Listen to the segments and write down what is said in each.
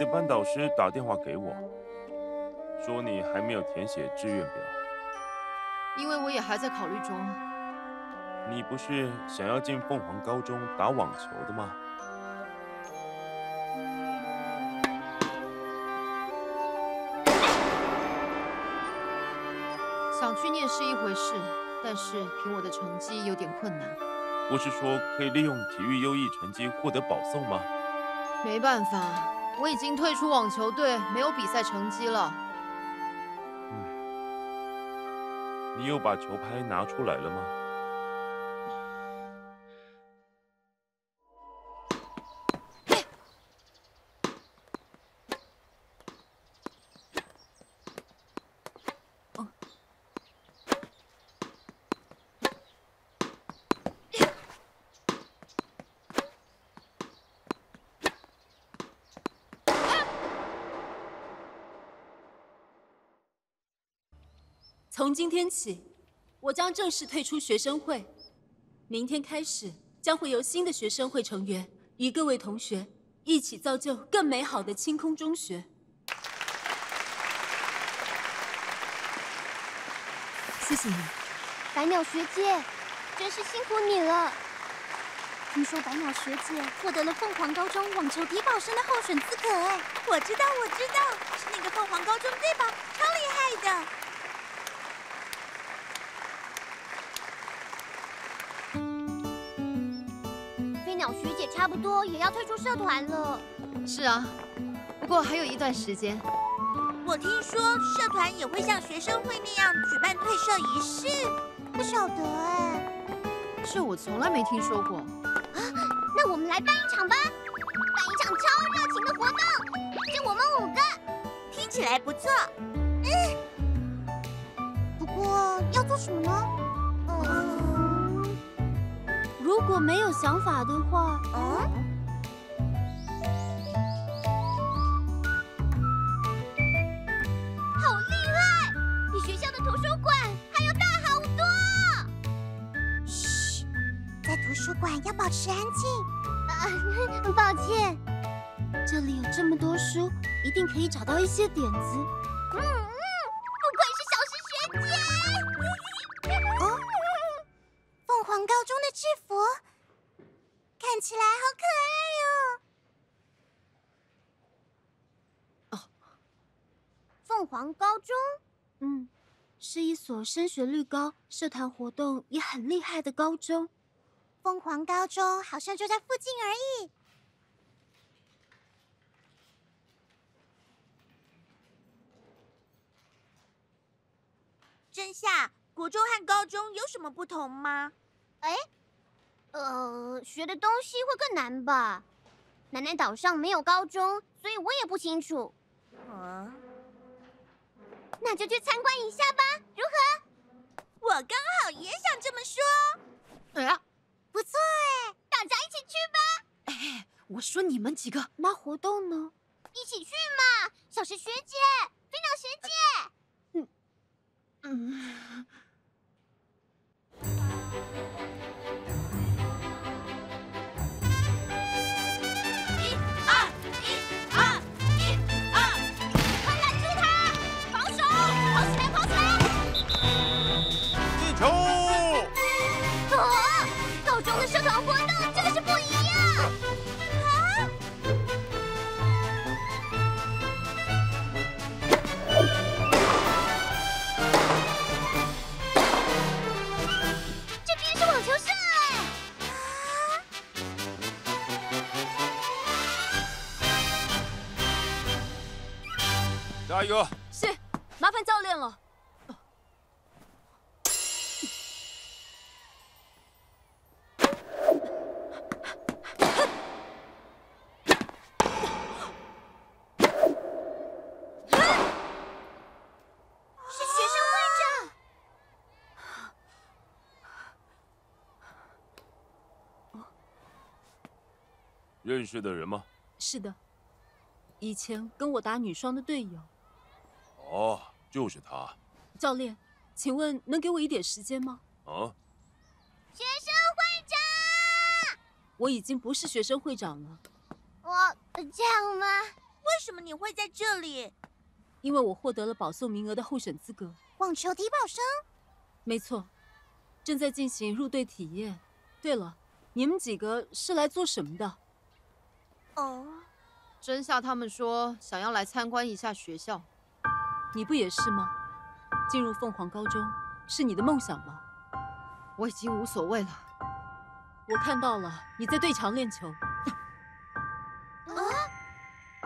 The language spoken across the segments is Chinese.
的班导师打电话给我，说你还没有填写志愿表，因为我也还在考虑中。你不是想要进凤凰高中打网球的吗？想去念是一回事，但是凭我的成绩有点困难。不是说可以利用体育优异成绩获得保送吗？没办法。我已经退出网球队，没有比赛成绩了。嗯，你又把球拍拿出来了吗？从今天起，我将正式退出学生会。明天开始，将会由新的学生会成员与各位同学一起造就更美好的清空中学。谢谢你，白鸟学姐，真是辛苦你了。听说白鸟学姐获得了凤凰高中网球体保生的候选资格，哎，我知道，我知道，是那个凤凰高中对吧？超厉害的。差不多也要退出社团了。是啊，不过还有一段时间。我听说社团也会像学生会那样举办退社仪式，不晓得哎。这我从来没听说过。啊，那我们来办一场吧，办一场超热情的活动，就我们五个，听起来不错。嗯。不过要做什么呢？如果没有想法的话，嗯，好厉害，比学校的图书馆还要大好多。嘘，在图书馆要保持安静。啊，抱歉，这里有这么多书，一定可以找到一些点子。看起来好可爱哦。哦，凤凰高中，嗯，是一所升学率高、社团活动也很厉害的高中。凤凰高中好像就在附近而已。真夏，国中和高中有什么不同吗？哎，呃，学的东西会更难吧？奶奶岛上没有高中，所以我也不清楚。啊，那就去参观一下吧，如何？我刚好也想这么说。哎呀，不错哎，大家一起去吧。哎，我说你们几个，那活动呢？一起去嘛，小石学姐，飞鸟学姐。嗯嗯。是，麻烦教练了。是学生会长。认识的人吗？是的，以前跟我打女双的队友。哦，就是他。教练，请问能给我一点时间吗？啊？学生会长，我已经不是学生会长了。我这样吗？为什么你会在这里？因为我获得了保送名额的候选资格。网球体保生？没错，正在进行入队体验。对了，你们几个是来做什么的？哦，真夏他们说想要来参观一下学校，你不也是吗？进入凤凰高中是你的梦想吗？我已经无所谓了。我看到了你在对墙练球。啊？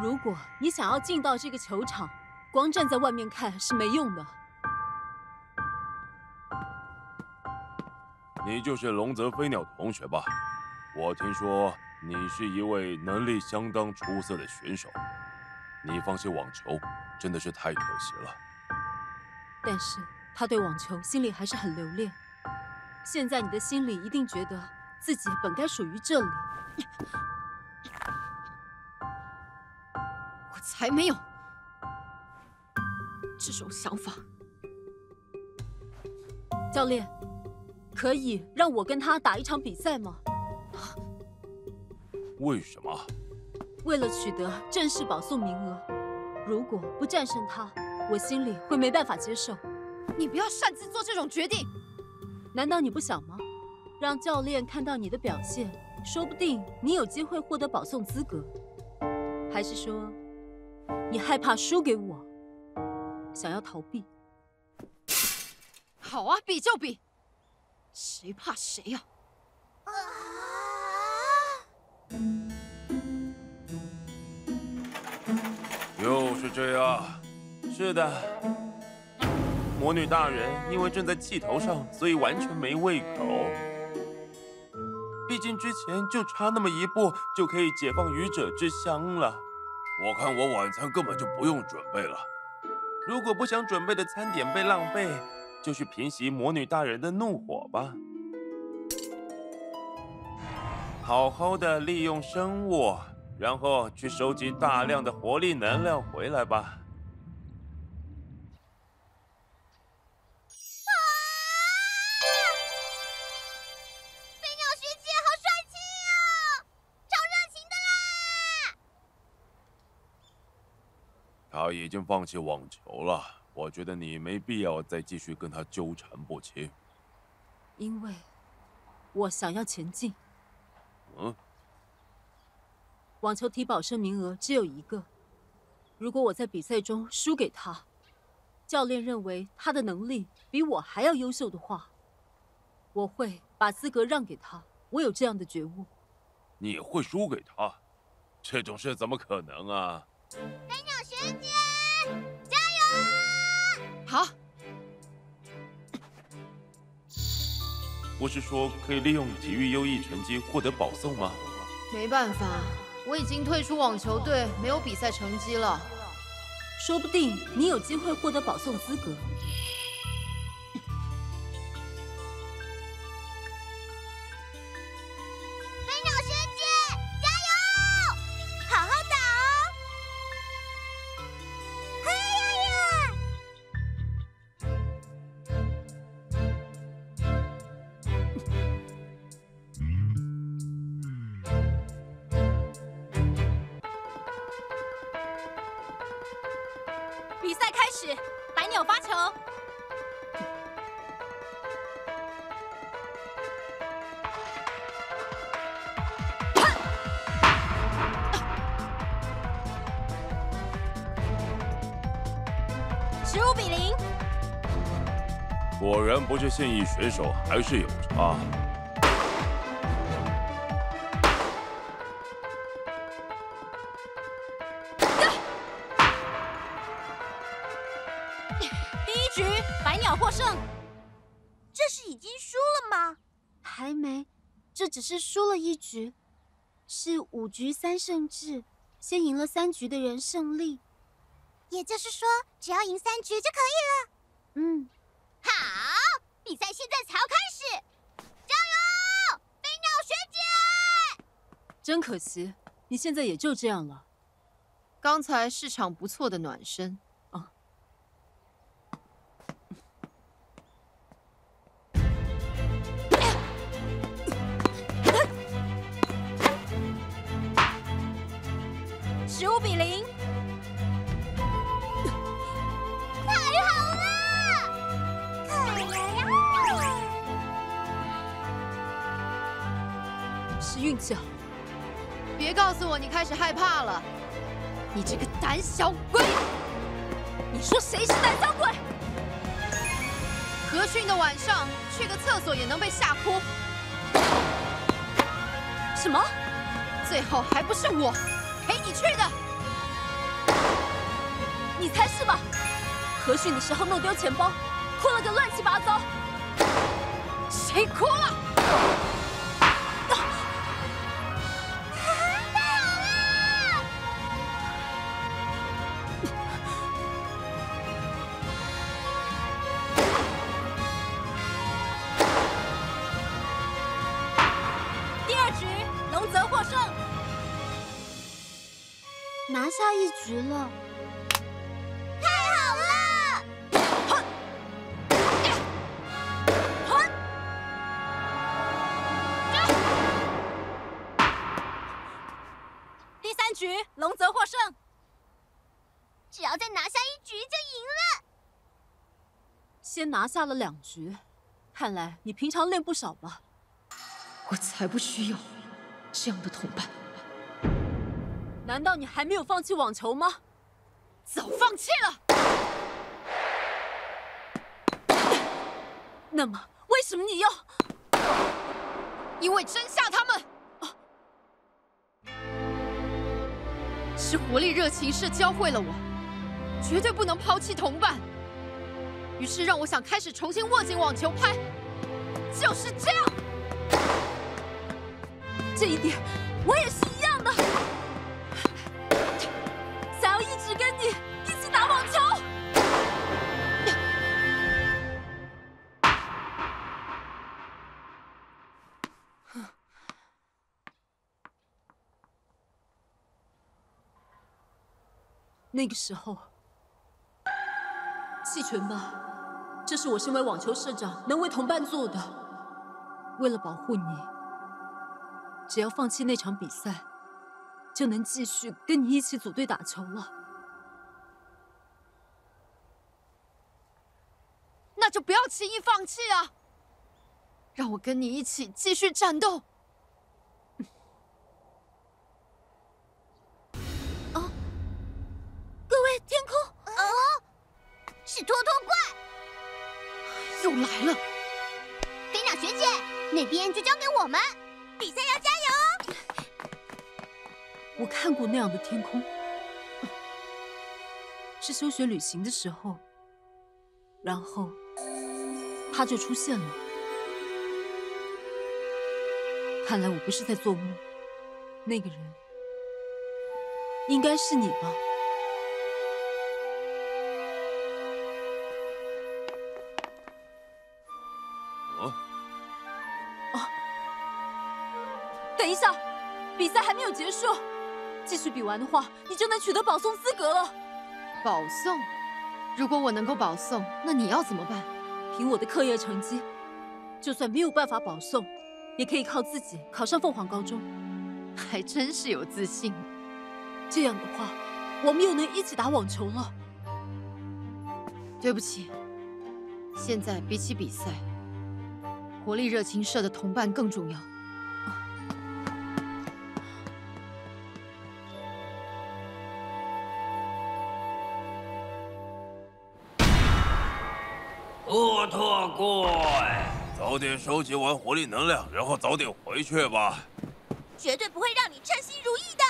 如果你想要进到这个球场，光站在外面看是没用的。你就是龙泽飞鸟同学吧？我听说你是一位能力相当出色的选手，你放弃网球真的是太可惜了。但是他对网球心里还是很留恋。现在你的心里一定觉得自己本该属于这里。我才没有这种想法。教练。可以让我跟他打一场比赛吗？为什么？为了取得正式保送名额。如果不战胜他，我心里会没办法接受。你不要擅自做这种决定。难道你不想吗？让教练看到你的表现，说不定你有机会获得保送资格。还是说，你害怕输给我，想要逃避？好啊，比就比。谁怕谁呀？啊！又是这样，是的。魔女大人因为正在气头上，所以完全没胃口。毕竟之前就差那么一步，就可以解放愚者之乡了。我看我晚餐根本就不用准备了。如果不想准备的餐点被浪费，就去平息魔女大人的怒火吧，好好的利用生物，然后去收集大量的活力能量回来吧。飞鸟学姐好帅气哦，超热情的啦！他已经放弃网球了。我觉得你没必要再继续跟他纠缠不清，因为我想要前进。嗯，网球体保生名额只有一个，如果我在比赛中输给他，教练认为他的能力比我还要优秀的话，我会把资格让给他。我有这样的觉悟。你会输给他？这种事怎么可能啊？飞鸟学姐，加油！好，不是说可以利用体育优异成绩获得保送吗？没办法，我已经退出网球队，没有比赛成绩了。说不定你有机会获得保送资格。十五比零。果然不是现役选手，还是有差。第一局百鸟获胜，这是已经输了吗？还没，这只是输了一局，是五局三胜制，先赢了三局的人胜利。也就是说，只要赢三局就可以了。嗯，好，比赛现在才要开始，加油，飞鸟学姐！真可惜，你现在也就这样了。刚才是场不错的暖身。和煦的晚上，去个厕所也能被吓哭。什么？最后还不是我陪你去的？你才是吧！何训的时候弄丢钱包，哭了个乱七八糟。谁哭了？拿下了两局，看来你平常练不少吧？我才不需要这样的同伴。难道你还没有放弃网球吗？早放弃了。那么为什么你要？因为真夏他们，是活力热情社教会了我，绝对不能抛弃同伴。于是让我想开始重新握紧网球拍，就是这样。这一点我也是一样的，想要一直跟你一起打网球。那个时候，弃权吧，这是我身为网球社长能为同伴做的。为了保护你，只要放弃那场比赛，就能继续跟你一起组队打球了。那就不要轻易放弃啊！让我跟你一起继续战斗。休学旅行的时候，然后他就出现了。看来我不是在做梦，那个人应该是你吧？等一下，比赛还没有结束，继续比完的话，你就能取得保送资格了。保送？如果我能够保送，那你要怎么办？凭我的课业成绩，就算没有办法保送，也可以靠自己考上凤凰高中。还真是有自信。这样的话，我们又能一起打网球了。对不起，现在比起比赛，活力热情社的同伴更重要。怪，早点收集完活力能量，然后早点回去吧。绝对不会让你称心如意的。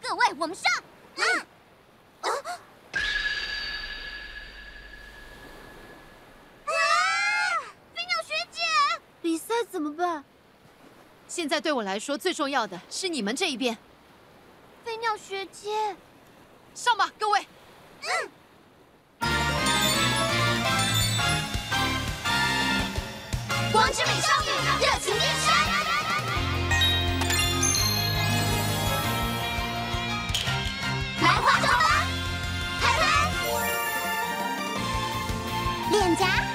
各位，我们上！嗯。啊！啊！飞鸟学姐，比赛怎么办？现在对我来说最重要的是你们这一边。飞鸟学姐，上吧，各位。嗯。光之美少女热情变身来化妆吧拍拍脸颊。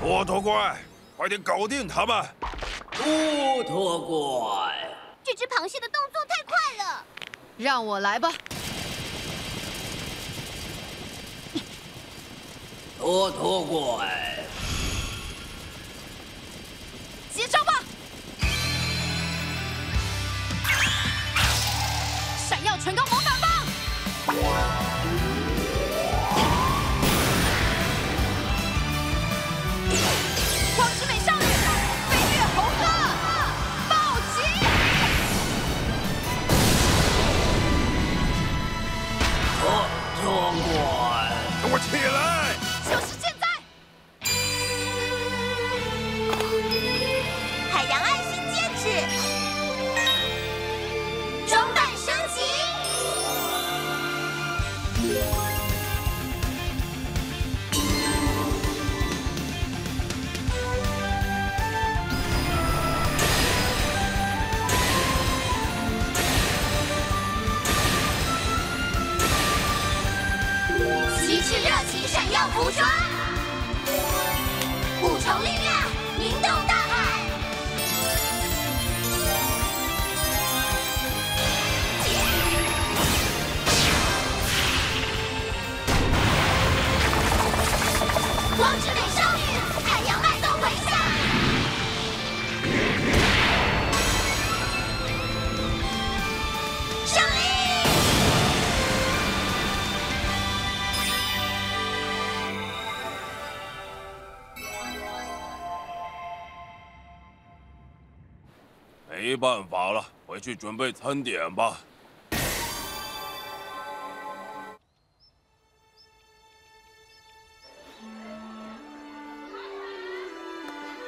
托托怪，快点搞定他们！托托怪，这只螃蟹的动作太快了，让我来吧。托托怪，接招吧！闪耀唇膏魔法棒，起来！办法了，回去准备餐点吧。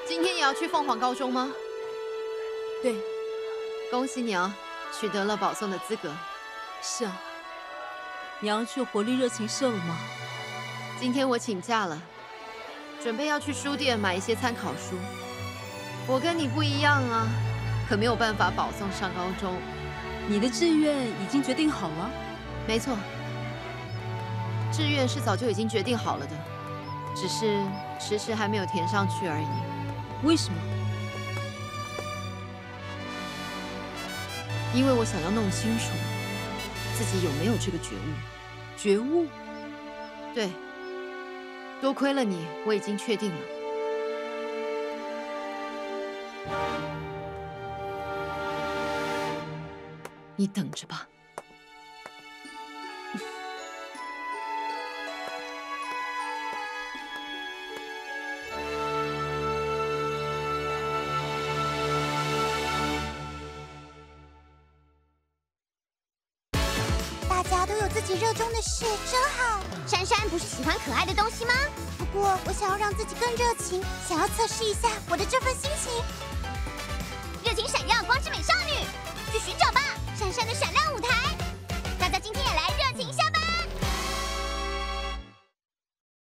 今天也要去凤凰高中吗？对，恭喜你啊，取得了保送的资格。是啊。你要去活力热情社了吗？今天我请假了，准备要去书店买一些参考书。我跟你不一样啊，可没有办法保送上高中。你的志愿已经决定好了？没错，志愿是早就已经决定好了的，只是迟迟还没有填上去而已。为什么？因为我想要弄清楚自己有没有这个觉悟。觉悟？对，多亏了你，我已经确定了。你等着吧。大家都有自己热衷的事，真好。珊珊不是喜欢可爱的东西吗？不过我想要让自己更热情，想要测试一下我的这